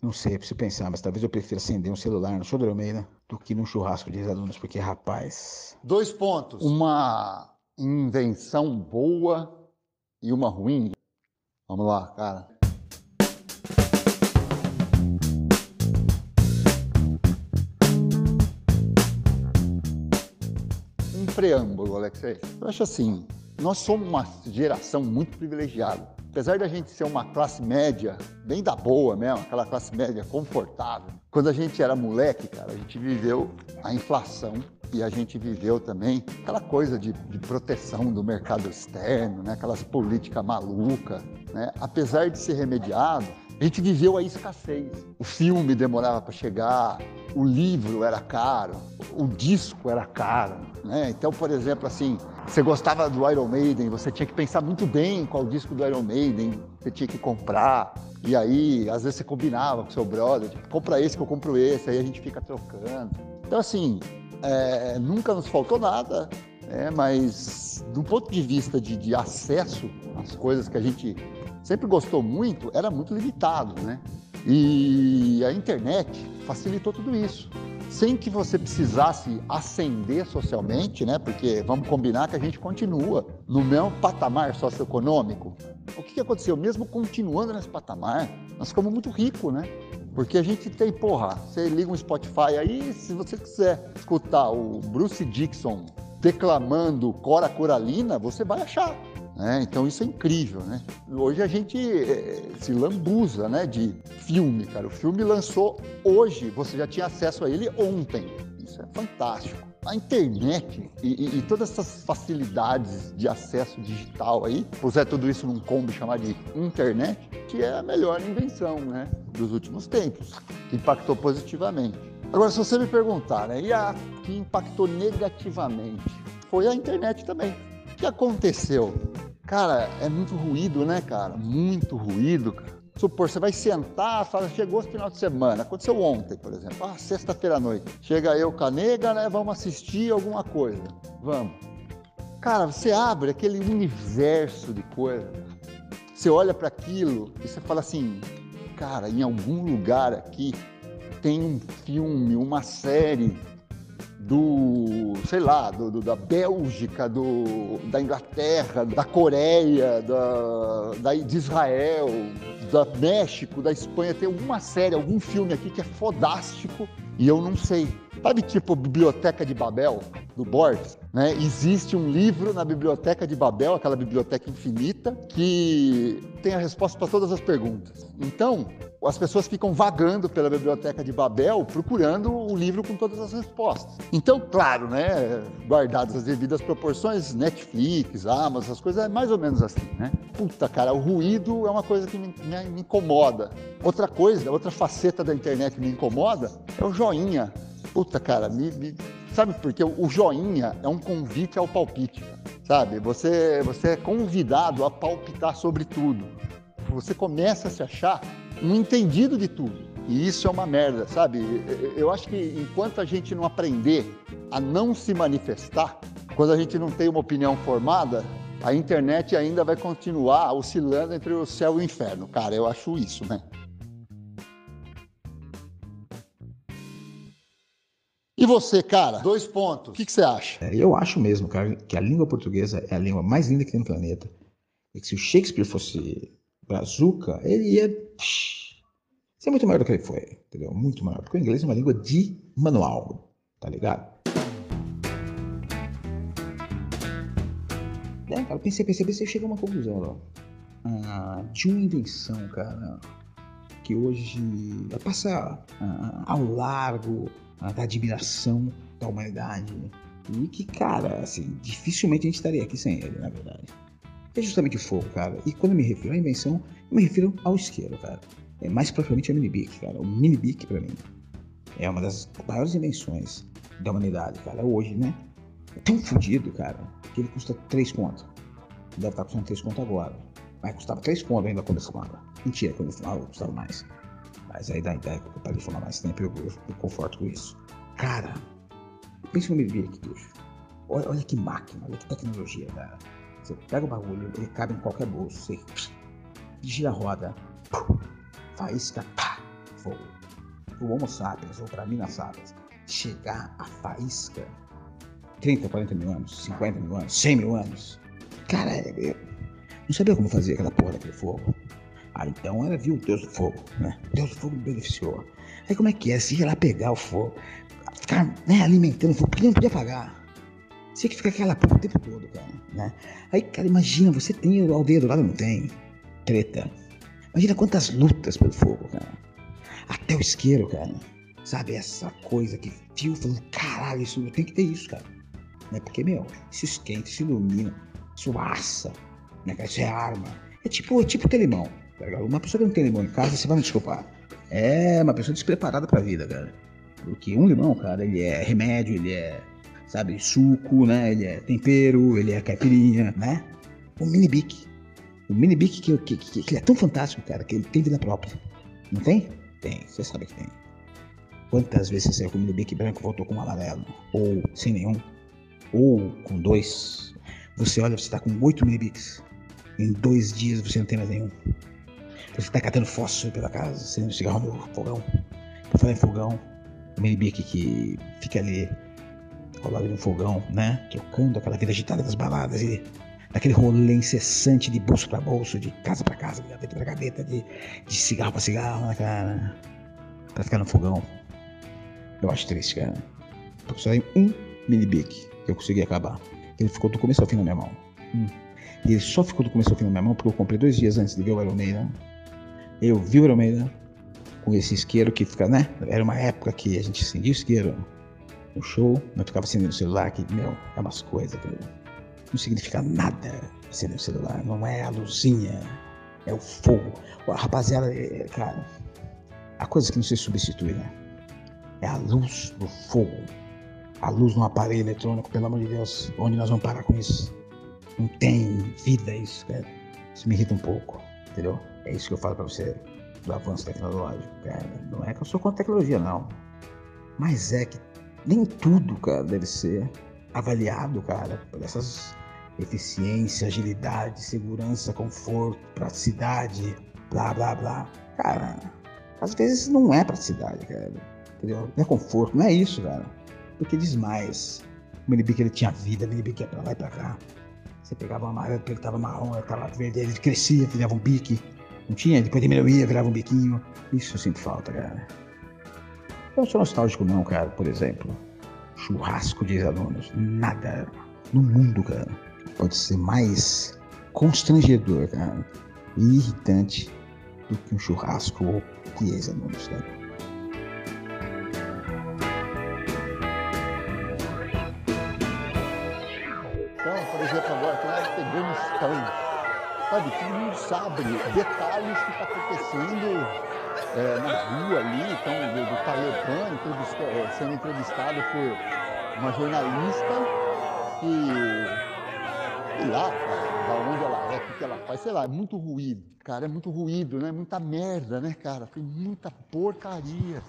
Não sei, preciso pensar, mas talvez eu prefira acender um celular no show do Almeida do que num churrasco de alunos, porque, rapaz. Dois pontos. Uma invenção boa e uma ruim. Vamos lá, cara. Um preâmbulo, Alexei. Eu acho assim, nós somos uma geração muito privilegiada apesar da gente ser uma classe média, bem da boa mesmo, aquela classe média confortável, quando a gente era moleque, cara, a gente viveu a inflação e a gente viveu também aquela coisa de, de proteção do mercado externo, né? aquelas políticas malucas. Né? Apesar de ser remediado, a gente viveu a escassez. O filme demorava para chegar, o livro era caro, o disco era caro. Né? Então, por exemplo, assim, você gostava do Iron Maiden, você tinha que pensar muito bem qual disco do Iron Maiden você tinha que comprar. E aí, às vezes você combinava com seu brother, tipo, compra esse que eu compro esse, aí a gente fica trocando. Então, assim, é, nunca nos faltou nada, né? mas do ponto de vista de, de acesso às coisas que a gente sempre gostou muito, era muito limitado, né? E a internet facilitou tudo isso sem que você precisasse ascender socialmente, né? Porque vamos combinar que a gente continua no mesmo patamar socioeconômico. O que, que aconteceu? Mesmo continuando nesse patamar, nós ficamos muito ricos, né? Porque a gente tem, porra, você liga um Spotify aí, se você quiser escutar o Bruce Dixon declamando Cora Coralina, você vai achar. Né? Então isso é incrível, né? Hoje a gente é, se lambuza, né, de filme, cara. O filme lançou hoje, você já tinha acesso a ele ontem. Isso é fantástico. A internet e, e, e todas essas facilidades de acesso digital aí, puser tudo isso num combo chamado de internet, que é a melhor invenção, né, dos últimos tempos, que impactou positivamente. Agora, se você me perguntar, né, e a que impactou negativamente? Foi a internet também. O que aconteceu? Cara, é muito ruído, né, cara? Muito ruído, cara. Supor, você vai sentar, fala, chegou o final de semana. Aconteceu ontem, por exemplo. Ah, sexta-feira à noite. Chega eu com a nega, né? Vamos assistir alguma coisa. Vamos. Cara, você abre aquele universo de coisas. Você olha para aquilo e você fala assim, cara, em algum lugar aqui tem um filme, uma série do, sei lá, do, do, da Bélgica, do, da Inglaterra, da Coreia, da, da, de Israel, da México, da Espanha. Tem alguma série, algum filme aqui que é fodástico e eu não sei. Sabe tipo Biblioteca de Babel, do Borges? Né? Existe um livro na Biblioteca de Babel, aquela biblioteca infinita, que tem a resposta para todas as perguntas. Então, as pessoas ficam vagando pela biblioteca de Babel procurando o livro com todas as respostas. Então, claro, né, guardadas as devidas proporções, Netflix, Amazon, essas coisas é mais ou menos assim, né? Puta, cara, o ruído é uma coisa que me, me, me incomoda. Outra coisa, outra faceta da internet que me incomoda é o joinha. Puta, cara, me, me... sabe por quê? O joinha é um convite ao palpite, sabe? Você, você é convidado a palpitar sobre tudo. Você começa a se achar um entendido de tudo. E isso é uma merda, sabe? Eu acho que enquanto a gente não aprender a não se manifestar, quando a gente não tem uma opinião formada, a internet ainda vai continuar oscilando entre o céu e o inferno. Cara, eu acho isso, né? E você, cara? Dois pontos. O que, que você acha? É, eu acho mesmo, cara, que a língua portuguesa é a língua mais linda que tem no planeta. E que se o Shakespeare fosse brazuca, ele ia ser muito maior do que ele foi, entendeu? Muito maior. Porque o inglês é uma língua de manual, tá ligado? É, cara, pensei, pensei, pensei, chega a uma conclusão, ó. Ah, de uma invenção, cara, que hoje passa ah, ao largo da admiração da humanidade. E que, cara, assim, dificilmente a gente estaria aqui sem ele, na verdade é justamente o fogo, cara. E quando eu me refiro à invenção, eu me refiro ao isqueiro, cara. É mais propriamente ao mini-bic, cara. O mini-bic, pra mim, é uma das maiores invenções da humanidade, cara. Hoje, né? É tão fodido, cara, que ele custa 3 contas. Deve estar custando 3 contas agora. Mas custava 3 contas ainda quando eu fumava. Mentira, quando eu fumava custava mais. Mas aí da ideia que eu parei de fumar mais tempo, eu, eu, eu conforto com isso. Cara, pensa no mini-bic, bicho. Olha, olha que máquina, olha que tecnologia, cara. Você pega o bagulho, ele cabe em qualquer bolso. Você gira a roda, faísca, pá, fogo. O Homo sapiens, ou para Minas sapiens, chegar à faísca 30, 40 mil anos, 50 mil anos, 100 mil anos. Cara, eu não sabia como fazer aquela porra daquele fogo. Ah, então ela viu o Deus do fogo, né? Deus do fogo me beneficiou. Aí como é que é? Se ia lá pegar o fogo, ficar né, alimentando o fogo, porque não podia apagar. Você que ficar aquela porra o tempo todo, cara, né? Aí, cara, imagina, você tem a aldeia do lado, não tem? Treta. Imagina quantas lutas pelo fogo, cara. Até o isqueiro, cara. Sabe, essa coisa que fio falando, caralho, isso tem que ter isso, cara. Né? Porque, meu, isso esquenta, isso ilumina, assa, né? Isso é arma. É tipo, é tipo telemão. Uma pessoa que não tem limão em casa, você vai me desculpar. É uma pessoa despreparada pra vida, cara. Porque um limão, cara, ele é remédio, ele é, sabe, suco, né? Ele é tempero, ele é caipirinha, né? O mini bic. O mini bic que, que, que, que, ele é tão fantástico, cara, que ele tem vida própria. Não tem? Tem, você sabe que tem. Quantas vezes você saiu com o mini bic branco e voltou com um amarelo? Ou sem nenhum? Ou com dois? Você olha, você tá com oito mini bics. Em dois dias você não tem mais nenhum. Você tá catando fósforo pela casa, acendendo cigarro no fogão. Por falar em fogão, o minibic que fica ali ao lado de um fogão, né? Trocando aquela vida agitada das baladas e daquele rolê incessante de bolso para bolso, de casa para casa, de gaveta para gaveta, de, de cigarro para cigarro, né, cara? Pra ficar no fogão. Eu acho triste, cara. Porque só tem um minibic que eu consegui acabar. Ele ficou do começo ao fim na minha mão. Hum. E ele só ficou do começo ao fim na minha mão porque eu comprei dois dias antes de ver o Iron Maiden eu vi o Almeida com esse isqueiro que fica, né? Era uma época que a gente acendia o isqueiro no show, mas ficava acendendo o celular, que, meu, é umas coisas que não significa nada acender o celular. Não é a luzinha, é o fogo. A rapaziada, é, cara, a coisa que não se substitui, né? É a luz do fogo. A luz no aparelho eletrônico, pelo amor de Deus. Onde nós vamos parar com isso? Não tem vida isso, cara. Isso me irrita um pouco, entendeu? É isso que eu falo para você do avanço tecnológico, cara. Não é que eu sou contra tecnologia, não. Mas é que nem tudo, cara, deve ser avaliado, cara, por essas eficiência, agilidade, segurança, conforto, praticidade, blá blá blá. Cara, às vezes não é praticidade, cara. Entendeu? Não é conforto, não é isso, cara. Porque diz mais. O Minibic ele tinha vida, o Minibic ia pra lá e pra cá. Você pegava uma amarelo ele tava marrom, ele tava verde, ele crescia, virava um bique. Não tinha? Depois diminuía, virava um biquinho. Isso eu sinto falta, cara. Eu não sou nostálgico não, cara, por exemplo. Churrasco de ex-alunos. Nada no mundo, cara, pode ser mais constrangedor, cara, e irritante do que um churrasco de ex-alunos, cara. Então, por exemplo, agora nós pegamos tão sabe? Todo mundo sabe detalhes que está acontecendo é, na rua ali, então, do, do é, sendo entrevistado por uma jornalista que, sei lá, da onde ela é, o que ela faz, sei lá, é muito ruído, cara, é muito ruído, né? Muita merda, né, cara? Tem muita porcaria.